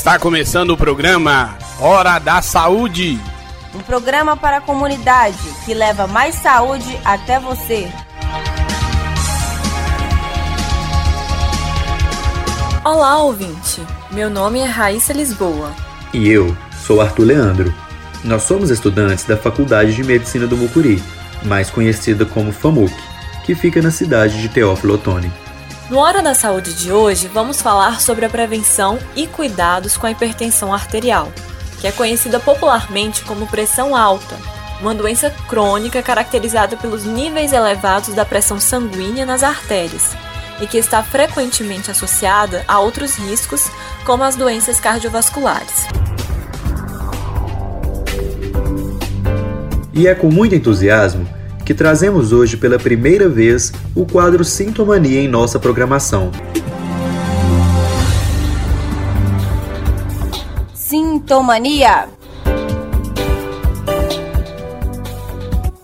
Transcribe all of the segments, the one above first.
Está começando o programa Hora da Saúde. Um programa para a comunidade que leva mais saúde até você. Olá, ouvinte. Meu nome é Raíssa Lisboa. E eu sou Arthur Leandro. Nós somos estudantes da Faculdade de Medicina do Mucuri, mais conhecida como FAMUC, que fica na cidade de Teófilo Otoni. No Hora da Saúde de hoje, vamos falar sobre a prevenção e cuidados com a hipertensão arterial, que é conhecida popularmente como pressão alta, uma doença crônica caracterizada pelos níveis elevados da pressão sanguínea nas artérias e que está frequentemente associada a outros riscos, como as doenças cardiovasculares. E é com muito entusiasmo que trazemos hoje pela primeira vez o quadro Sintomania em nossa programação. Sintomania.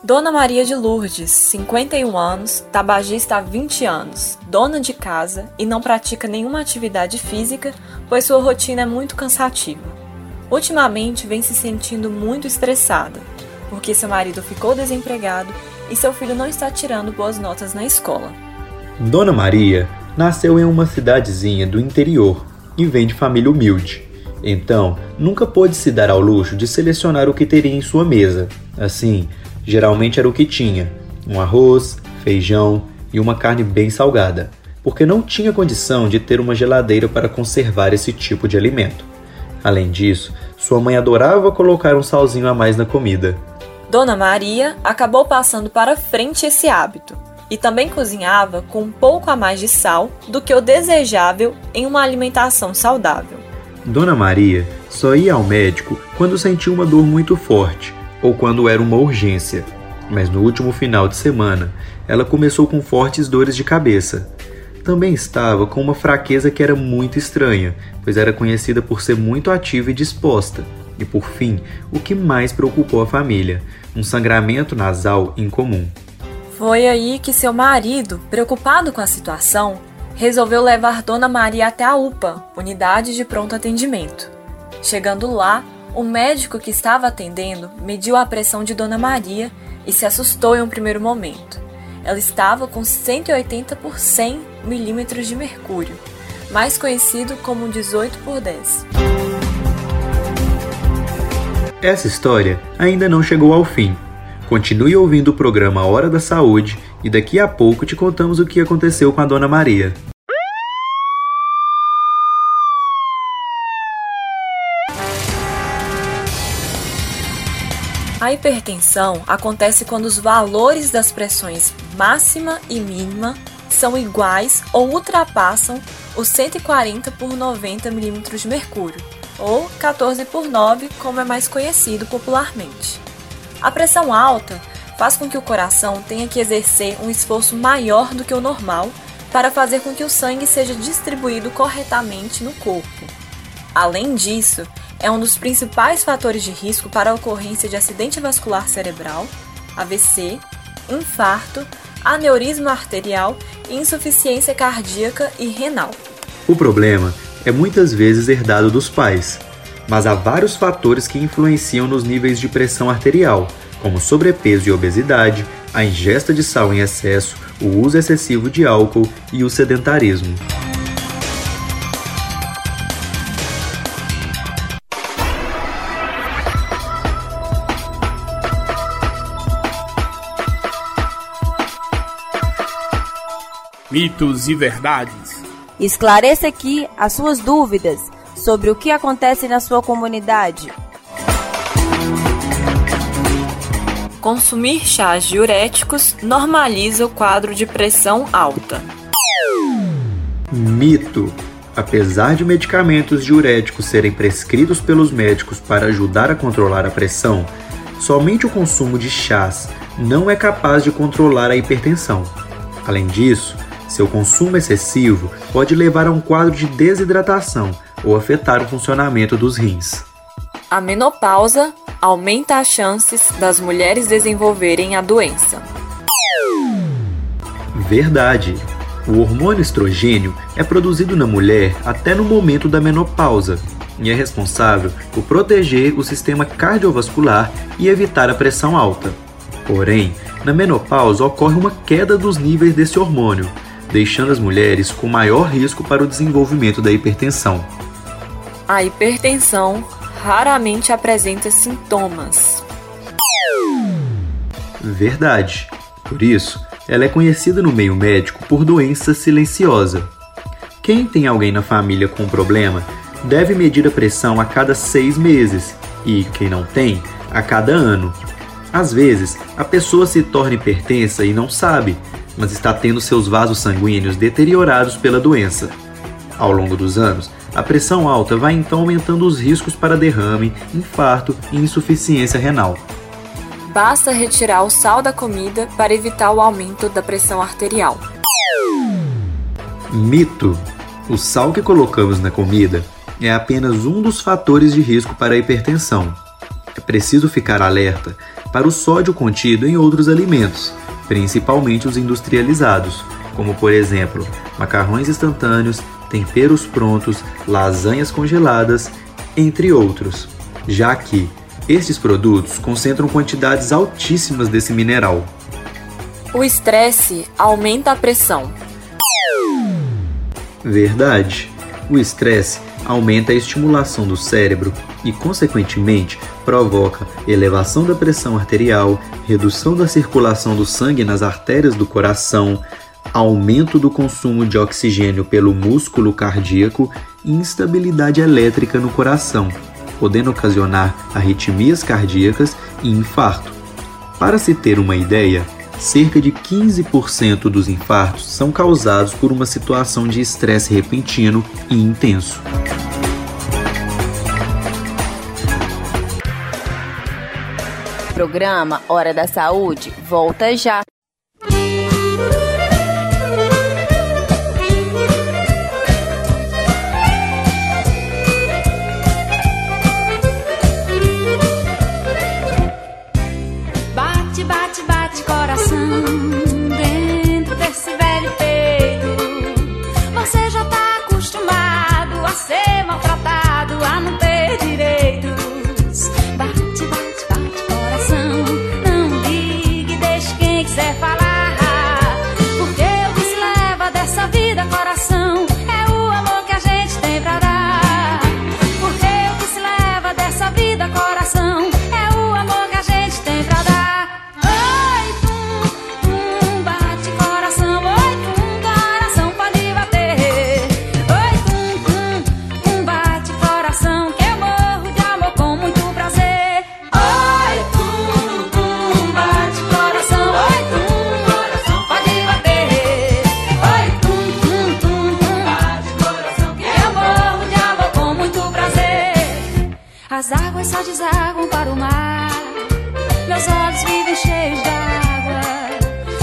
Dona Maria de Lourdes, 51 anos, tabagista há 20 anos, dona de casa e não pratica nenhuma atividade física, pois sua rotina é muito cansativa. Ultimamente vem se sentindo muito estressada, porque seu marido ficou desempregado e seu filho não está tirando boas notas na escola. Dona Maria nasceu em uma cidadezinha do interior e vem de família humilde. Então, nunca pôde se dar ao luxo de selecionar o que teria em sua mesa. Assim, geralmente era o que tinha: um arroz, feijão e uma carne bem salgada, porque não tinha condição de ter uma geladeira para conservar esse tipo de alimento. Além disso, sua mãe adorava colocar um salzinho a mais na comida. Dona Maria acabou passando para frente esse hábito e também cozinhava com um pouco a mais de sal do que o desejável em uma alimentação saudável. Dona Maria só ia ao médico quando sentia uma dor muito forte ou quando era uma urgência. Mas no último final de semana, ela começou com fortes dores de cabeça. Também estava com uma fraqueza que era muito estranha, pois era conhecida por ser muito ativa e disposta, e por fim, o que mais preocupou a família: um sangramento nasal incomum. Foi aí que seu marido, preocupado com a situação, resolveu levar Dona Maria até a UPA, Unidade de Pronto Atendimento. Chegando lá, o médico que estava atendendo mediu a pressão de Dona Maria e se assustou em um primeiro momento. Ela estava com 180 por 100 milímetros de mercúrio, mais conhecido como 18 por 10. Essa história ainda não chegou ao fim. Continue ouvindo o programa Hora da Saúde e daqui a pouco te contamos o que aconteceu com a Dona Maria. A hipertensão acontece quando os valores das pressões máxima e mínima são iguais ou ultrapassam os 140 por 90 milímetros de mercúrio ou 14 por 9, como é mais conhecido popularmente. A pressão alta faz com que o coração tenha que exercer um esforço maior do que o normal para fazer com que o sangue seja distribuído corretamente no corpo. Além disso, é um dos principais fatores de risco para a ocorrência de acidente vascular cerebral, AVC, infarto, aneurisma arterial, insuficiência cardíaca e renal. O problema é muitas vezes herdado dos pais, mas há vários fatores que influenciam nos níveis de pressão arterial, como sobrepeso e obesidade, a ingesta de sal em excesso, o uso excessivo de álcool e o sedentarismo. Mitos e verdades. Esclareça aqui as suas dúvidas sobre o que acontece na sua comunidade. Consumir chás diuréticos normaliza o quadro de pressão alta. Mito. Apesar de medicamentos diuréticos serem prescritos pelos médicos para ajudar a controlar a pressão, somente o consumo de chás não é capaz de controlar a hipertensão. Além disso, seu consumo excessivo pode levar a um quadro de desidratação ou afetar o funcionamento dos rins. A menopausa aumenta as chances das mulheres desenvolverem a doença. Verdade. O hormônio estrogênio é produzido na mulher até no momento da menopausa. e é responsável por proteger o sistema cardiovascular e evitar a pressão alta. Porém, na menopausa ocorre uma queda dos níveis desse hormônio, deixando as mulheres com maior risco para o desenvolvimento da hipertensão. A hipertensão raramente apresenta sintomas. Verdade. Por isso, ela é conhecida no meio médico por doença silenciosa. Quem tem alguém na família com problema deve medir a pressão a cada seis meses e, quem não tem, a cada ano. Às vezes, a pessoa se torna hipertensa e não sabe, mas está tendo seus vasos sanguíneos deteriorados pela doença. Ao longo dos anos, a pressão alta vai então aumentando os riscos para derrame, infarto e insuficiência renal. Basta retirar o sal da comida para evitar o aumento da pressão arterial. Mito: o sal que colocamos na comida é apenas um dos fatores de risco para a hipertensão. É preciso ficar alerta para o sódio contido em outros alimentos, principalmente os industrializados, como por exemplo macarrões instantâneos, temperos prontos, lasanhas congeladas, entre outros, já que estes produtos concentram quantidades altíssimas desse mineral. O estresse aumenta a pressão. Verdade. O estresse aumenta a estimulação do cérebro e, consequentemente, provoca elevação da pressão arterial, redução da circulação do sangue nas artérias do coração, aumento do consumo de oxigênio pelo músculo cardíaco e instabilidade elétrica no coração podendo ocasionar arritmias cardíacas e infarto. Para se ter uma ideia, cerca de 15% dos infartos são causados por uma situação de estresse repentino e intenso. Programa Hora da Saúde volta já. As águas só desaguam para o mar. Meus olhos vivem cheios d'água.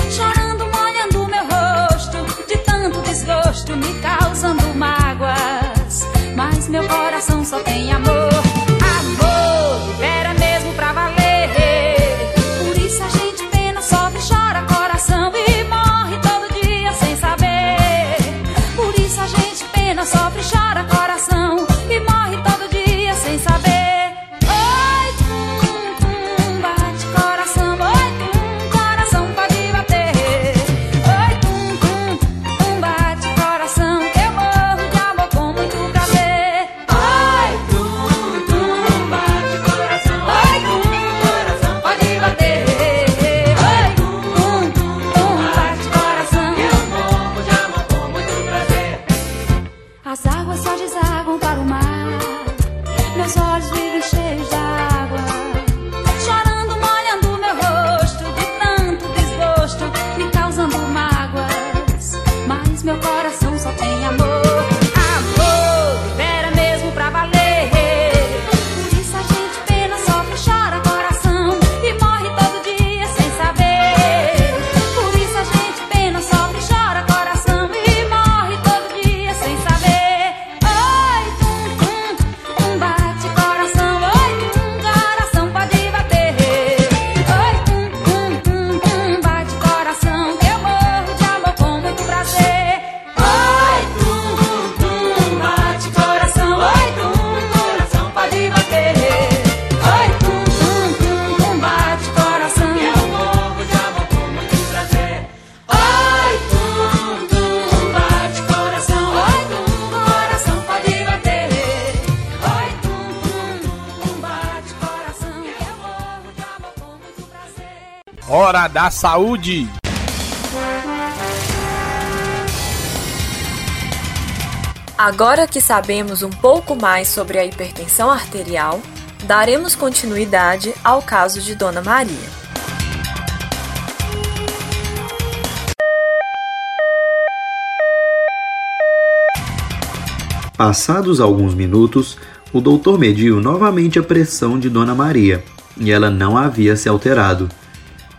Chorando, molhando meu rosto. De tanto desgosto, me causando mágoas. Mas meu coração só tem amor. Hora da Saúde. Agora que sabemos um pouco mais sobre a hipertensão arterial, daremos continuidade ao caso de Dona Maria. Passados alguns minutos, o doutor mediu novamente a pressão de Dona Maria e ela não havia se alterado.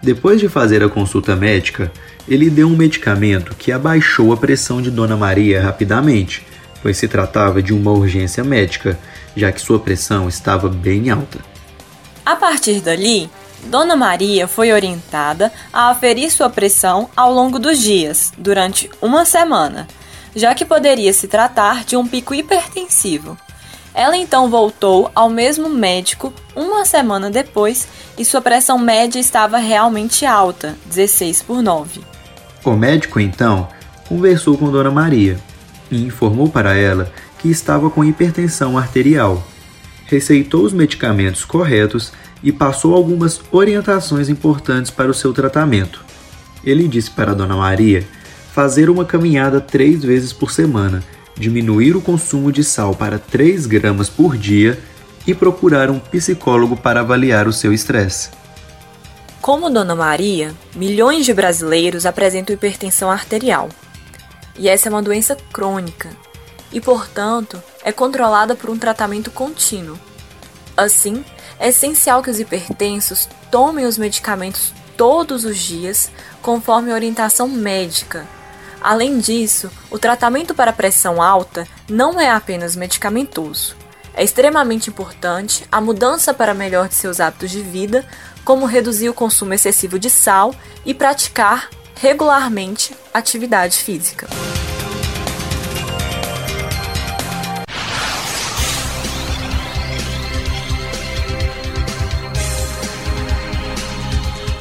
Depois de fazer a consulta médica, ele deu um medicamento que abaixou a pressão de Dona Maria rapidamente, pois se tratava de uma urgência médica, já que sua pressão estava bem alta. A partir dali, Dona Maria foi orientada a aferir sua pressão ao longo dos dias, durante uma semana, já que poderia se tratar de um pico hipertensivo. Ela então voltou ao mesmo médico uma semana depois e sua pressão média estava realmente alta, 16 por 9. O médico então conversou com Dona Maria e informou para ela que estava com hipertensão arterial. Receitou os medicamentos corretos e passou algumas orientações importantes para o seu tratamento. Ele disse para Dona Maria fazer uma caminhada três vezes por semana, diminuir o consumo de sal para 3 gramas por dia e procurar um psicólogo para avaliar o seu estresse. Como Dona Maria, milhões de brasileiros apresentam hipertensão arterial. E essa é uma doença crônica e, portanto, é controlada por um tratamento contínuo. Assim, é essencial que os hipertensos tomem os medicamentos todos os dias, conforme orientação médica, Além disso, o tratamento para pressão alta não é apenas medicamentoso. É extremamente importante a mudança para melhor de seus hábitos de vida, como reduzir o consumo excessivo de sal e praticar regularmente atividade física.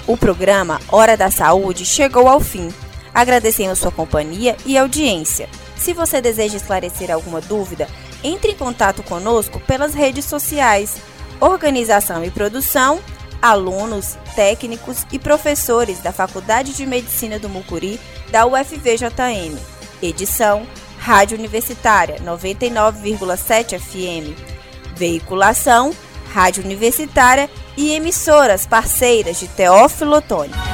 O programa Hora da Saúde chegou ao fim. Agradecemos sua companhia e audiência. Se você deseja esclarecer alguma dúvida, entre em contato conosco pelas redes sociais. Organização e produção, alunos, técnicos e professores da Faculdade de Medicina do Mucuri da UFVJM. Edição Rádio Universitária 99,7 FM. Veiculação Rádio Universitária e emissoras parceiras de Teófilo Otoni.